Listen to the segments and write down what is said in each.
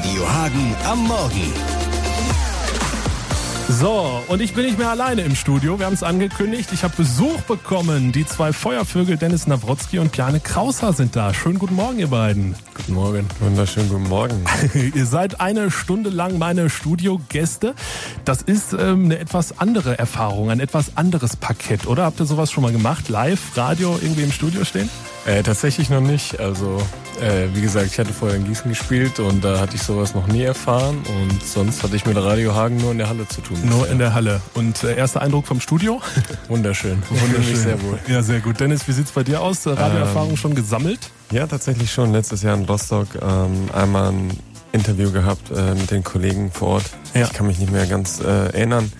Radio Hagen am Morgen. So, und ich bin nicht mehr alleine im Studio. Wir haben es angekündigt. Ich habe Besuch bekommen. Die zwei Feuervögel Dennis Nawrotzki und Piane Krauser sind da. Schönen guten Morgen, ihr beiden. Guten Morgen. Wunderschönen guten Morgen. ihr seid eine Stunde lang meine Studiogäste. Das ist ähm, eine etwas andere Erfahrung, ein etwas anderes Parkett, oder? Habt ihr sowas schon mal gemacht? Live, Radio, irgendwie im Studio stehen? Äh, tatsächlich noch nicht. Also, äh, wie gesagt, ich hatte vorher in Gießen gespielt und da hatte ich sowas noch nie erfahren. Und sonst hatte ich mit Radio Hagen nur in der Halle zu tun. Nur in der Halle. Und äh, erster Eindruck vom Studio? Wunderschön. Wundere mich sehr wohl. Ja, sehr gut. Dennis, wie sieht's bei dir aus? Radioerfahrung ähm, schon gesammelt? Ja, tatsächlich schon. Letztes Jahr in Rostock ähm, einmal ein Interview gehabt äh, mit den Kollegen vor Ort. Ja. Ich kann mich nicht mehr ganz äh, erinnern,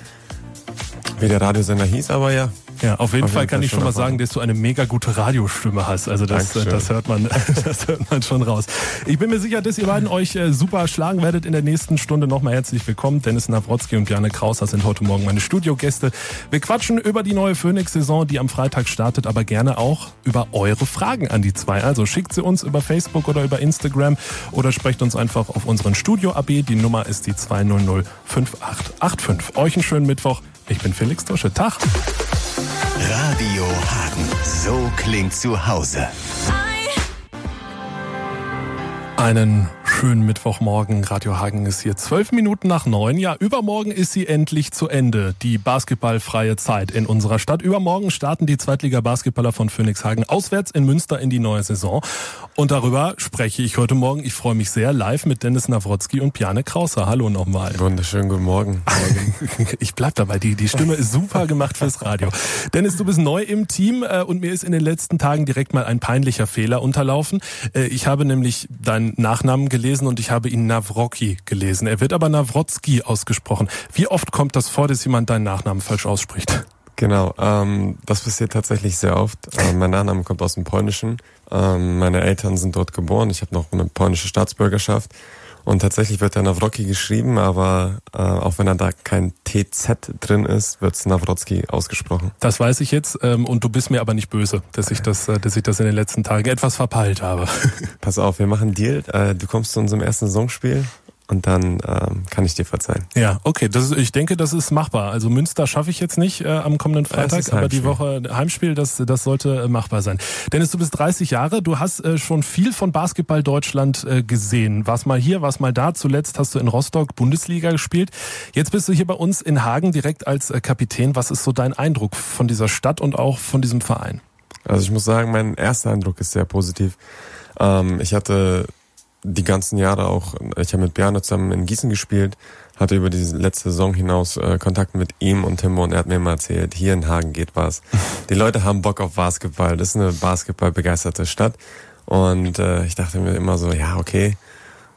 wie der Radiosender hieß, aber ja, ja, auf jeden auf Fall jeden kann Fall ich schon mal sagen, dass du eine mega gute Radiostimme hast. Also das, das hört man, das hört man schon raus. Ich bin mir sicher, dass ihr beiden euch äh, super schlagen werdet in der nächsten Stunde. Nochmal herzlich willkommen. Dennis Nawrotzki und Bjarne Krauser sind heute Morgen meine Studiogäste. Wir quatschen über die neue Phoenix-Saison, die am Freitag startet, aber gerne auch über eure Fragen an die zwei. Also schickt sie uns über Facebook oder über Instagram oder sprecht uns einfach auf unseren Studio-AB. Die Nummer ist die 200 5885. Euch einen schönen Mittwoch. Ich bin Felix Tusche. Tag. Radio Hagen. So klingt zu Hause. Einen schönen Mittwochmorgen. Radio Hagen ist hier zwölf Minuten nach neun. Ja, übermorgen ist sie endlich zu Ende. Die basketballfreie Zeit in unserer Stadt. Übermorgen starten die Zweitliga-Basketballer von Phoenix Hagen auswärts in Münster in die neue Saison. Und darüber spreche ich heute Morgen. Ich freue mich sehr live mit Dennis Nawrotzki und Piane Krauser. Hallo nochmal. Wunderschönen guten Morgen. ich bleib dabei. Die, die Stimme ist super gemacht fürs Radio. Dennis, du bist neu im Team äh, und mir ist in den letzten Tagen direkt mal ein peinlicher Fehler unterlaufen. Äh, ich habe nämlich deinen Nachnamen gelesen gelesen und ich habe ihn Nawrocki gelesen. Er wird aber Nawrotzki ausgesprochen. Wie oft kommt das vor, dass jemand deinen Nachnamen falsch ausspricht? Genau, ähm, das passiert tatsächlich sehr oft. Ähm, mein Nachname kommt aus dem Polnischen. Ähm, meine Eltern sind dort geboren. Ich habe noch eine polnische Staatsbürgerschaft. Und tatsächlich wird der Nawrocki geschrieben, aber äh, auch wenn er da kein TZ drin ist, wird es Nawrotzki ausgesprochen. Das weiß ich jetzt ähm, und du bist mir aber nicht böse, dass ich das, äh, dass ich das in den letzten Tagen etwas verpeilt habe. Pass auf, wir machen Deal. Äh, du kommst zu unserem ersten Saisonspiel und dann ähm, kann ich dir verzeihen. Ja, okay, das ist, ich denke, das ist machbar. Also Münster schaffe ich jetzt nicht äh, am kommenden Freitag, aber die Woche Heimspiel, das, das sollte äh, machbar sein. Dennis, du bist 30 Jahre, du hast äh, schon viel von Basketball Deutschland äh, gesehen. Warst mal hier, warst mal da. Zuletzt hast du in Rostock Bundesliga gespielt. Jetzt bist du hier bei uns in Hagen direkt als äh, Kapitän. Was ist so dein Eindruck von dieser Stadt und auch von diesem Verein? Also ich muss sagen, mein erster Eindruck ist sehr positiv. Ähm, ich hatte die ganzen Jahre auch, ich habe mit Bjarne zusammen in Gießen gespielt, hatte über die letzte Saison hinaus äh, Kontakt mit ihm und Timbo und er hat mir immer erzählt, hier in Hagen geht was. Die Leute haben Bock auf Basketball, das ist eine basketballbegeisterte Stadt und äh, ich dachte mir immer so, ja okay,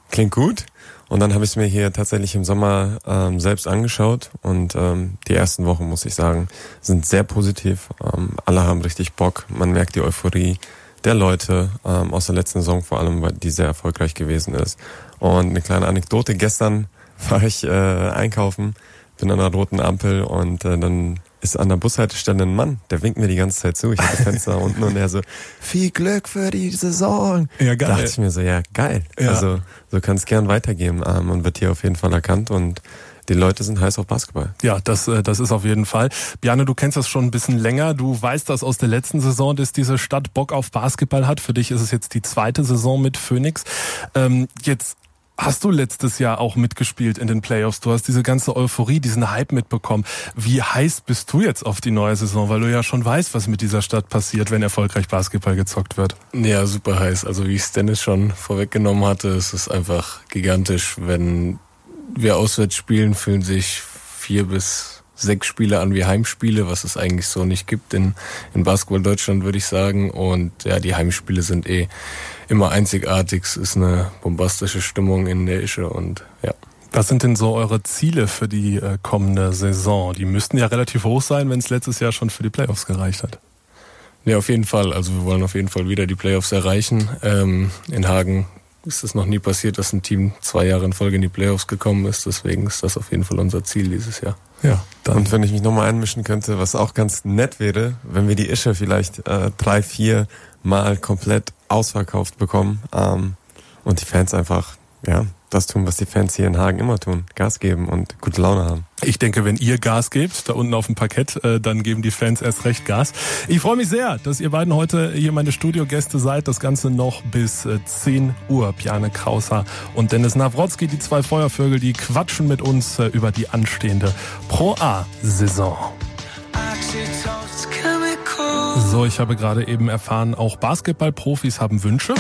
klingt gut. Und dann habe ich es mir hier tatsächlich im Sommer ähm, selbst angeschaut und ähm, die ersten Wochen, muss ich sagen, sind sehr positiv. Ähm, alle haben richtig Bock, man merkt die Euphorie der Leute ähm, aus der letzten Saison vor allem, weil die sehr erfolgreich gewesen ist. Und eine kleine Anekdote, gestern war ich äh, einkaufen, bin an einer roten Ampel und äh, dann ist an der Bushaltestelle ein Mann, der winkt mir die ganze Zeit zu. Ich habe das Fenster unten und er so, viel Glück für die Saison. Ja, geil. Da dachte ich mir so, ja, geil. Ja. Also so kann es gern weitergehen ähm, und wird hier auf jeden Fall erkannt und die Leute sind heiß auf Basketball. Ja, das, äh, das ist auf jeden Fall. Bjarne, du kennst das schon ein bisschen länger. Du weißt das aus der letzten Saison, dass diese Stadt Bock auf Basketball hat. Für dich ist es jetzt die zweite Saison mit Phoenix. Ähm, jetzt hast du letztes Jahr auch mitgespielt in den Playoffs. Du hast diese ganze Euphorie, diesen Hype mitbekommen. Wie heiß bist du jetzt auf die neue Saison? Weil du ja schon weißt, was mit dieser Stadt passiert, wenn erfolgreich Basketball gezockt wird. Ja, super heiß. Also wie es Dennis schon vorweggenommen hatte, es ist einfach gigantisch, wenn wir auswärts spielen, fühlen sich vier bis sechs Spiele an wie Heimspiele, was es eigentlich so nicht gibt in, in Basketball Deutschland, würde ich sagen. Und ja, die Heimspiele sind eh immer einzigartig. Es ist eine bombastische Stimmung in der Ische und ja. Was sind denn so eure Ziele für die äh, kommende Saison? Die müssten ja relativ hoch sein, wenn es letztes Jahr schon für die Playoffs gereicht hat. Ja, auf jeden Fall. Also wir wollen auf jeden Fall wieder die Playoffs erreichen. Ähm, in Hagen ist es noch nie passiert, dass ein Team zwei Jahre in Folge in die Playoffs gekommen ist. Deswegen ist das auf jeden Fall unser Ziel dieses Jahr. Ja. Dann. Und wenn ich mich nochmal einmischen könnte, was auch ganz nett wäre, wenn wir die Ische vielleicht äh, drei, vier Mal komplett ausverkauft bekommen ähm, und die Fans einfach ja, das tun, was die Fans hier in Hagen immer tun. Gas geben und gute Laune haben. Ich denke, wenn ihr Gas gebt, da unten auf dem Parkett, äh, dann geben die Fans erst recht Gas. Ich freue mich sehr, dass ihr beiden heute hier meine Studiogäste seid. Das Ganze noch bis 10 äh, Uhr. Piane Krauser und Dennis Nawrotzki, die zwei Feuervögel, die quatschen mit uns äh, über die anstehende Pro A-Saison. So, ich habe gerade eben erfahren, auch Basketballprofis haben Wünsche.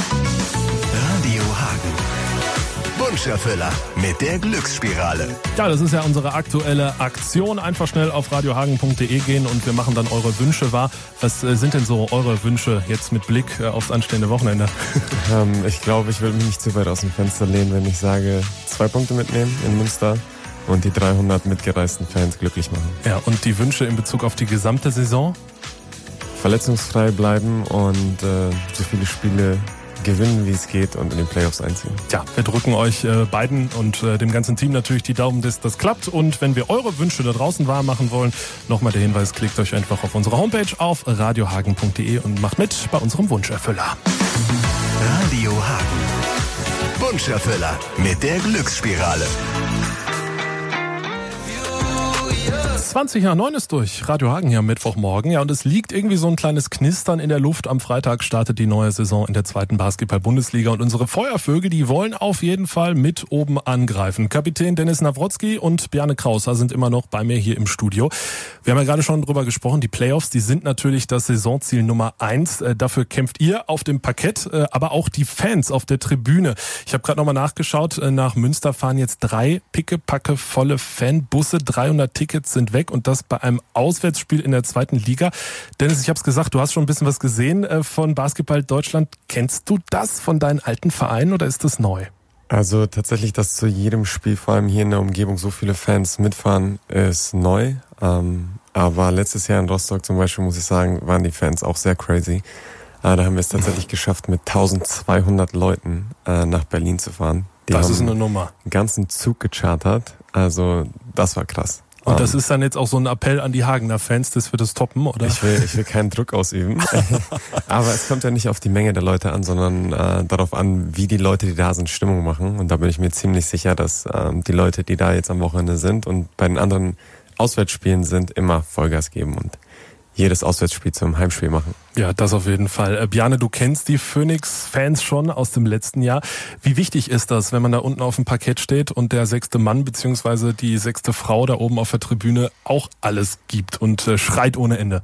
Wunscherfüller mit der Glücksspirale. Ja, das ist ja unsere aktuelle Aktion. Einfach schnell auf radiohagen.de gehen und wir machen dann eure Wünsche wahr. Was äh, sind denn so eure Wünsche jetzt mit Blick äh, aufs anstehende Wochenende? Ähm, ich glaube, ich würde mich nicht zu weit aus dem Fenster lehnen, wenn ich sage, zwei Punkte mitnehmen in Münster und die 300 mitgereisten Fans glücklich machen. Ja, und die Wünsche in Bezug auf die gesamte Saison? Verletzungsfrei bleiben und äh, so viele Spiele gewinnen, wie es geht und in den Playoffs einziehen. Ja, wir drücken euch äh, beiden und äh, dem ganzen Team natürlich die Daumen, dass das klappt. Und wenn wir eure Wünsche da draußen wahr machen wollen, nochmal der Hinweis, klickt euch einfach auf unsere Homepage auf radiohagen.de und macht mit bei unserem Wunscherfüller. Radio Hagen. Wunscherfüller mit der Glücksspirale. 20 nach 9 ist durch. Radio Hagen hier am Mittwochmorgen. Ja, und es liegt irgendwie so ein kleines Knistern in der Luft. Am Freitag startet die neue Saison in der zweiten Basketball-Bundesliga. Und unsere Feuervögel, die wollen auf jeden Fall mit oben angreifen. Kapitän Dennis Nawrotzki und Bjarne Krauser sind immer noch bei mir hier im Studio. Wir haben ja gerade schon drüber gesprochen. Die Playoffs, die sind natürlich das Saisonziel Nummer eins. Äh, dafür kämpft ihr auf dem Parkett, äh, aber auch die Fans auf der Tribüne. Ich habe gerade nochmal nachgeschaut. Äh, nach Münster fahren jetzt drei pickepacke volle Fanbusse. 300 Tickets sind weg weg und das bei einem Auswärtsspiel in der zweiten Liga. Dennis, ich habe es gesagt, du hast schon ein bisschen was gesehen äh, von Basketball Deutschland. Kennst du das von deinen alten Vereinen oder ist das neu? Also tatsächlich, dass zu jedem Spiel, vor allem hier in der Umgebung, so viele Fans mitfahren, ist neu. Ähm, aber letztes Jahr in Rostock zum Beispiel, muss ich sagen, waren die Fans auch sehr crazy. Äh, da haben wir es tatsächlich geschafft, mit 1200 Leuten äh, nach Berlin zu fahren. Die das ist eine Nummer. Einen ganzen Zug gechartert. Also das war krass. Und das ähm, ist dann jetzt auch so ein Appell an die Hagener Fans, dass wir das toppen, oder? Ich will, ich will keinen Druck ausüben. Aber es kommt ja nicht auf die Menge der Leute an, sondern äh, darauf an, wie die Leute, die da sind, Stimmung machen. Und da bin ich mir ziemlich sicher, dass äh, die Leute, die da jetzt am Wochenende sind und bei den anderen Auswärtsspielen sind, immer Vollgas geben und jedes Auswärtsspiel zum Heimspiel machen. Ja, das auf jeden Fall. Äh, Bjane, du kennst die Phoenix-Fans schon aus dem letzten Jahr. Wie wichtig ist das, wenn man da unten auf dem Parkett steht und der sechste Mann beziehungsweise die sechste Frau da oben auf der Tribüne auch alles gibt und äh, schreit ohne Ende?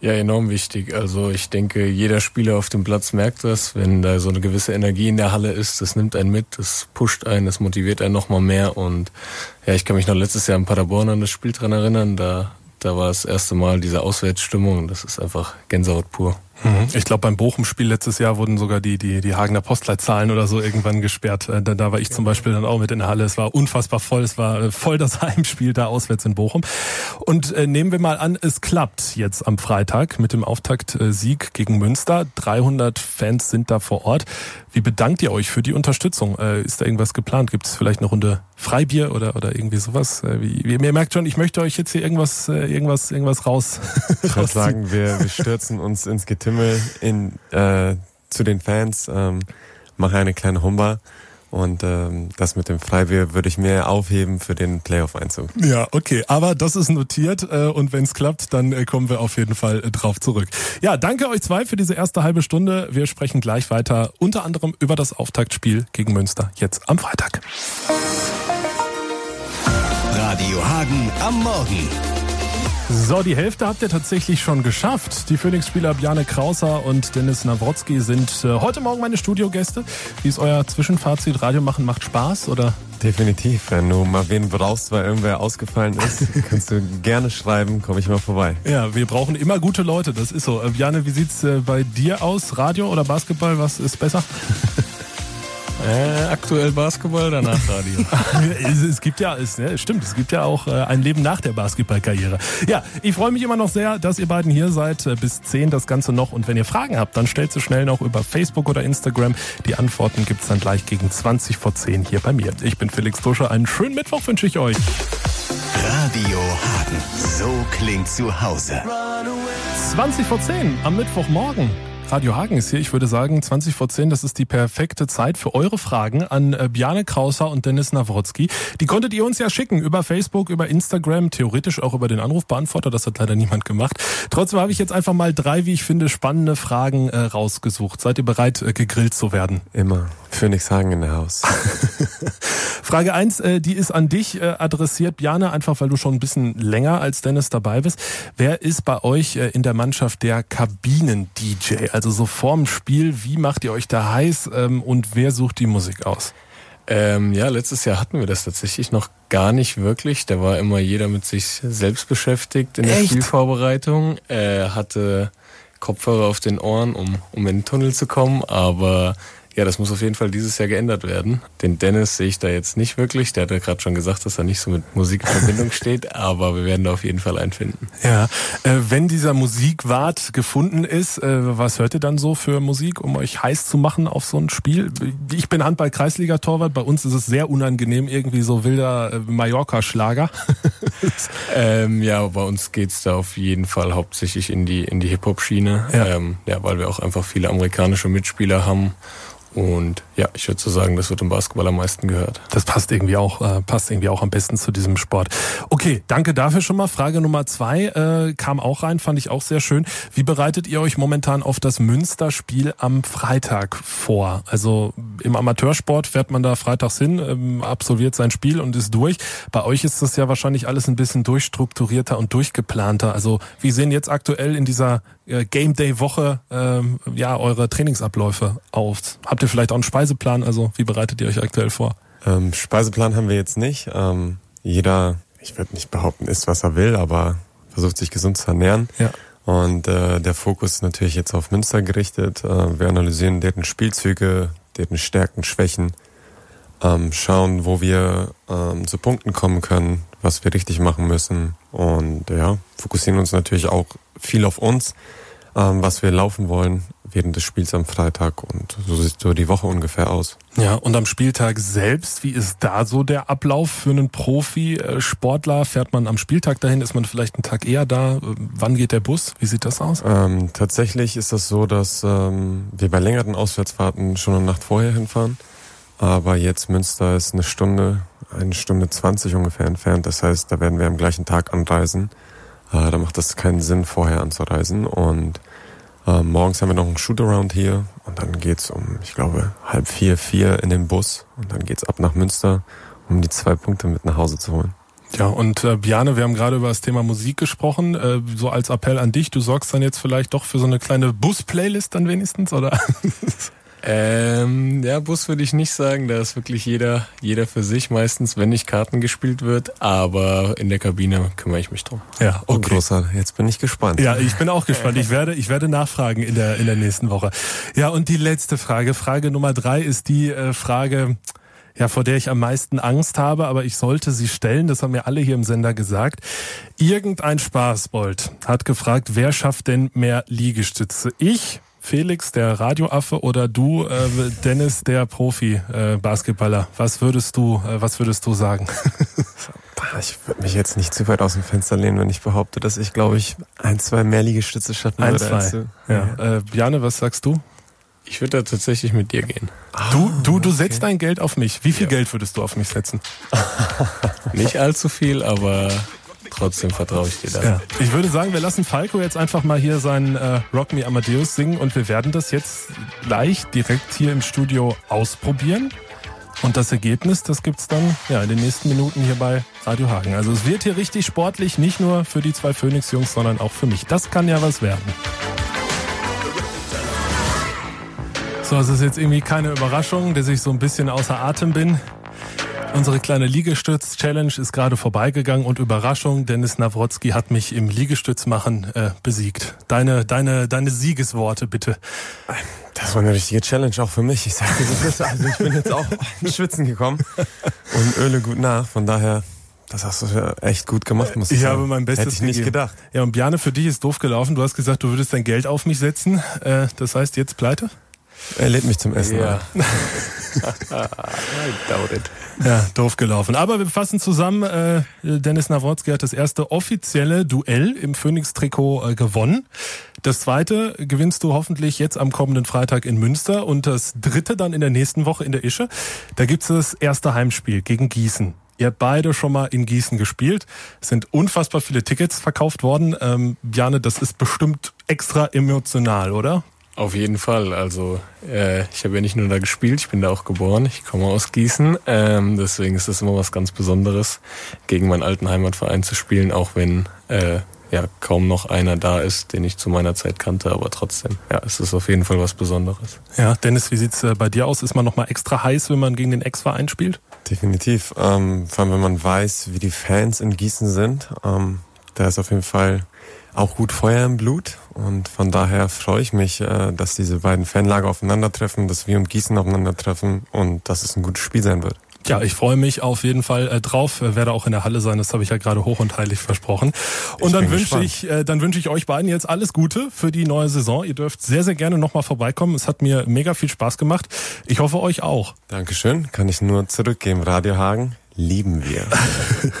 Ja, enorm wichtig. Also ich denke, jeder Spieler auf dem Platz merkt das, wenn da so eine gewisse Energie in der Halle ist, das nimmt einen mit, das pusht einen, das motiviert einen nochmal mehr. Und ja, ich kann mich noch letztes Jahr in Paderborn an das Spiel dran erinnern, da da war das erste Mal diese Auswärtsstimmung. Das ist einfach Gänsehaut pur. Mhm. Ich glaube, beim Bochum-Spiel letztes Jahr wurden sogar die, die, die Hagener Postleitzahlen oder so irgendwann gesperrt. Äh, da, da war ich zum Beispiel dann auch mit in der Halle. Es war unfassbar voll. Es war äh, voll das Heimspiel da auswärts in Bochum. Und äh, nehmen wir mal an, es klappt jetzt am Freitag mit dem Auftaktsieg gegen Münster. 300 Fans sind da vor Ort. Wie bedankt ihr euch für die Unterstützung? Äh, ist da irgendwas geplant? Gibt es vielleicht eine Runde Freibier oder, oder irgendwie sowas? Äh, wie, ihr merkt schon, ich möchte euch jetzt hier irgendwas, äh, irgendwas, irgendwas raus. Ich würde sagen, wir, wir stürzen uns ins Getümmel Stimme in, äh, zu den Fans, ähm, mache eine kleine Humba. Und ähm, das mit dem Freibier würde ich mir aufheben für den Playoff-Einzug. Ja, okay. Aber das ist notiert äh, und wenn es klappt, dann äh, kommen wir auf jeden Fall äh, drauf zurück. Ja, danke euch zwei für diese erste halbe Stunde. Wir sprechen gleich weiter, unter anderem über das Auftaktspiel gegen Münster jetzt am Freitag. Radio Hagen am Morgen. So, die Hälfte habt ihr tatsächlich schon geschafft. Die Phoenix-Spieler Bjane Krauser und Dennis Nawrotzki sind äh, heute Morgen meine Studiogäste. Wie ist euer Zwischenfazit? Radio machen macht Spaß oder? Definitiv. Wenn du mal wen brauchst, weil irgendwer ausgefallen ist, kannst du gerne schreiben, komme ich mal vorbei. Ja, wir brauchen immer gute Leute, das ist so. Äh, Bjane, wie sieht's äh, bei dir aus? Radio oder Basketball, was ist besser? Äh, aktuell Basketball, danach Radio. es, es, gibt ja, es ne, stimmt, es gibt ja auch äh, ein Leben nach der Basketballkarriere. Ja, ich freue mich immer noch sehr, dass ihr beiden hier seid. Äh, bis 10 das Ganze noch. Und wenn ihr Fragen habt, dann stellt sie schnell noch über Facebook oder Instagram. Die Antworten gibt's dann gleich gegen 20 vor 10 hier bei mir. Ich bin Felix Duscher. Einen schönen Mittwoch wünsche ich euch. Radio Hagen. So klingt zu Hause. 20 vor 10 am Mittwochmorgen. Radio Hagen ist hier. Ich würde sagen, 20 vor 10, das ist die perfekte Zeit für eure Fragen an äh, Bjane Krauser und Dennis Nawrotzki. Die konntet ihr uns ja schicken über Facebook, über Instagram, theoretisch auch über den Anrufbeantworter. Das hat leider niemand gemacht. Trotzdem habe ich jetzt einfach mal drei, wie ich finde, spannende Fragen äh, rausgesucht. Seid ihr bereit, äh, gegrillt zu werden? Immer. Phoenix Hagen in der Haus. Frage eins, äh, die ist an dich äh, adressiert, Bjane, einfach weil du schon ein bisschen länger als Dennis dabei bist. Wer ist bei euch äh, in der Mannschaft der Kabinen-DJ? Also so vorm Spiel, wie macht ihr euch da heiß ähm, und wer sucht die Musik aus? Ähm, ja, letztes Jahr hatten wir das tatsächlich noch gar nicht wirklich. Da war immer jeder mit sich selbst beschäftigt in der Echt? Spielvorbereitung. Er hatte Kopfhörer auf den Ohren, um, um in den Tunnel zu kommen, aber ja, das muss auf jeden Fall dieses Jahr geändert werden. Den Dennis sehe ich da jetzt nicht wirklich. Der hat ja gerade schon gesagt, dass er nicht so mit Musik in Verbindung steht, aber wir werden da auf jeden Fall einen finden. Ja, äh, wenn dieser Musikwart gefunden ist, äh, was hört ihr dann so für Musik, um euch heiß zu machen auf so ein Spiel? Ich bin Handball-Kreisliga-Torwart. Bei uns ist es sehr unangenehm, irgendwie so wilder äh, Mallorca-Schlager. ähm, ja, bei uns geht's da auf jeden Fall hauptsächlich in die, in die Hip-Hop-Schiene. Ja. Ähm, ja, weil wir auch einfach viele amerikanische Mitspieler haben. Und ja, ich würde so sagen, das wird im Basketball am meisten gehört. Das passt irgendwie auch, äh, passt irgendwie auch am besten zu diesem Sport. Okay, danke dafür schon mal. Frage Nummer zwei äh, kam auch rein, fand ich auch sehr schön. Wie bereitet ihr euch momentan auf das Münster-Spiel am Freitag vor? Also im Amateursport fährt man da freitags hin, ähm, absolviert sein Spiel und ist durch. Bei euch ist das ja wahrscheinlich alles ein bisschen durchstrukturierter und durchgeplanter. Also wie sehen jetzt aktuell in dieser äh, Game Day Woche ähm, ja eure Trainingsabläufe aus? Habt ihr vielleicht auch einen Speiseplan? Also wie bereitet ihr euch aktuell vor? Ähm, Speiseplan haben wir jetzt nicht. Ähm, jeder, ich würde nicht behaupten, isst was er will, aber versucht sich gesund zu ernähren. Ja. Und äh, der Fokus ist natürlich jetzt auf Münster gerichtet. Äh, wir analysieren deren Spielzüge, deren Stärken, Schwächen, ähm, schauen, wo wir ähm, zu Punkten kommen können, was wir richtig machen müssen. Und ja, fokussieren uns natürlich auch viel auf uns, ähm, was wir laufen wollen während des Spiels am Freitag. Und so sieht so die Woche ungefähr aus. Ja, und am Spieltag selbst, wie ist da so der Ablauf für einen Profi-Sportler? Fährt man am Spieltag dahin? Ist man vielleicht einen Tag eher da? Wann geht der Bus? Wie sieht das aus? Ähm, tatsächlich ist das so, dass ähm, wir bei längeren Auswärtsfahrten schon eine Nacht vorher hinfahren. Aber jetzt Münster ist eine Stunde, eine Stunde zwanzig ungefähr entfernt. Das heißt, da werden wir am gleichen Tag anreisen. Äh, da macht es keinen Sinn, vorher anzureisen. Und äh, morgens haben wir noch einen Shootaround hier und dann geht's um, ich glaube, halb vier, vier in den Bus und dann geht's ab nach Münster, um die zwei Punkte mit nach Hause zu holen. Ja, und äh, Biane, wir haben gerade über das Thema Musik gesprochen. Äh, so als Appell an dich, du sorgst dann jetzt vielleicht doch für so eine kleine Bus-Playlist dann wenigstens, oder? Ähm, ja, Bus würde ich nicht sagen. Da ist wirklich jeder, jeder für sich meistens, wenn nicht Karten gespielt wird. Aber in der Kabine kümmere ich mich drum. Ja, oh, okay. Oh, großer. Jetzt bin ich gespannt. Ja, ich bin auch gespannt. Ich werde, ich werde nachfragen in der, in der nächsten Woche. Ja, und die letzte Frage. Frage Nummer drei ist die äh, Frage, ja, vor der ich am meisten Angst habe, aber ich sollte sie stellen. Das haben mir alle hier im Sender gesagt. Irgendein Spaßbold hat gefragt, wer schafft denn mehr Liegestütze? Ich Felix, der Radioaffe, oder du, äh, Dennis, der Profi-Basketballer? Äh, was würdest du, äh, was würdest du sagen? ich würde mich jetzt nicht zu weit aus dem Fenster lehnen, wenn ich behaupte, dass ich, glaube ich, ein, zwei mehr Liegestütze schaffen ein, würde. Zwei. Du. Ja. Äh, Bjane, was sagst du? Ich würde da tatsächlich mit dir gehen. Du, du, du setzt okay. dein Geld auf mich. Wie viel ja. Geld würdest du auf mich setzen? Nicht allzu viel, aber trotzdem vertraue ich dir da. Ja. Ich würde sagen, wir lassen Falco jetzt einfach mal hier seinen äh, Rock Me Amadeus singen und wir werden das jetzt gleich direkt hier im Studio ausprobieren. Und das Ergebnis, das gibt's dann ja in den nächsten Minuten hier bei Radio Hagen. Also es wird hier richtig sportlich, nicht nur für die zwei Phoenix-Jungs, sondern auch für mich. Das kann ja was werden. So, es ist jetzt irgendwie keine Überraschung, dass ich so ein bisschen außer Atem bin. Unsere kleine Liegestütz-Challenge ist gerade vorbeigegangen und Überraschung, Dennis Nawrotzki hat mich im Liegestützmachen äh, besiegt. Deine, deine, deine Siegesworte bitte. Das war eine richtige Challenge auch für mich. Ich sage dir, also ich bin jetzt auch ins Schwitzen gekommen und öle gut nach. Von daher, das hast du echt gut gemacht, muss ich, ich sagen. habe mein Bestes Hätte ich nicht gegeben. gedacht. Ja, und Bjane, für dich ist doof gelaufen. Du hast gesagt, du würdest dein Geld auf mich setzen. Äh, das heißt jetzt pleite? Er lädt mich zum Essen. Ja. I doubt it. Ja, doof gelaufen. Aber wir fassen zusammen, äh, Dennis Nawrotski hat das erste offizielle Duell im Phoenix-Trikot äh, gewonnen. Das zweite gewinnst du hoffentlich jetzt am kommenden Freitag in Münster und das dritte dann in der nächsten Woche in der Ische. Da gibt's das erste Heimspiel gegen Gießen. Ihr habt beide schon mal in Gießen gespielt. Es sind unfassbar viele Tickets verkauft worden. Ähm, Bjane, das ist bestimmt extra emotional, oder? Auf jeden Fall. Also äh, ich habe ja nicht nur da gespielt, ich bin da auch geboren. Ich komme aus Gießen. Ähm, deswegen ist das immer was ganz Besonderes, gegen meinen alten Heimatverein zu spielen, auch wenn äh, ja kaum noch einer da ist, den ich zu meiner Zeit kannte. Aber trotzdem, ja, es ist auf jeden Fall was Besonderes. Ja, Dennis, wie sieht's äh, bei dir aus? Ist man noch mal extra heiß, wenn man gegen den Ex-Verein spielt? Definitiv. Ähm, vor allem, wenn man weiß, wie die Fans in Gießen sind. Ähm, da ist auf jeden Fall auch gut Feuer im Blut und von daher freue ich mich, äh, dass diese beiden Fanlager aufeinandertreffen, dass wir und Gießen aufeinandertreffen und dass es ein gutes Spiel sein wird. Ja, ich freue mich auf jeden Fall äh, drauf. Werde auch in der Halle sein, das habe ich ja gerade hoch und heilig versprochen. Und ich dann wünsche ich, äh, dann wünsche ich euch beiden jetzt alles Gute für die neue Saison. Ihr dürft sehr, sehr gerne nochmal vorbeikommen. Es hat mir mega viel Spaß gemacht. Ich hoffe euch auch. Dankeschön. Kann ich nur zurückgeben. Radio Hagen lieben wir.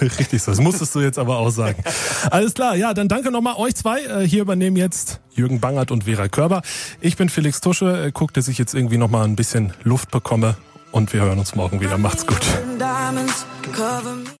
Richtig so, das musstest du jetzt aber auch sagen. Alles klar, ja, dann danke nochmal euch zwei. Äh, hier übernehmen jetzt Jürgen Bangert und Vera Körber. Ich bin Felix Tusche, äh, guck, dass ich jetzt irgendwie nochmal ein bisschen Luft bekomme und wir hören uns morgen wieder. Macht's gut.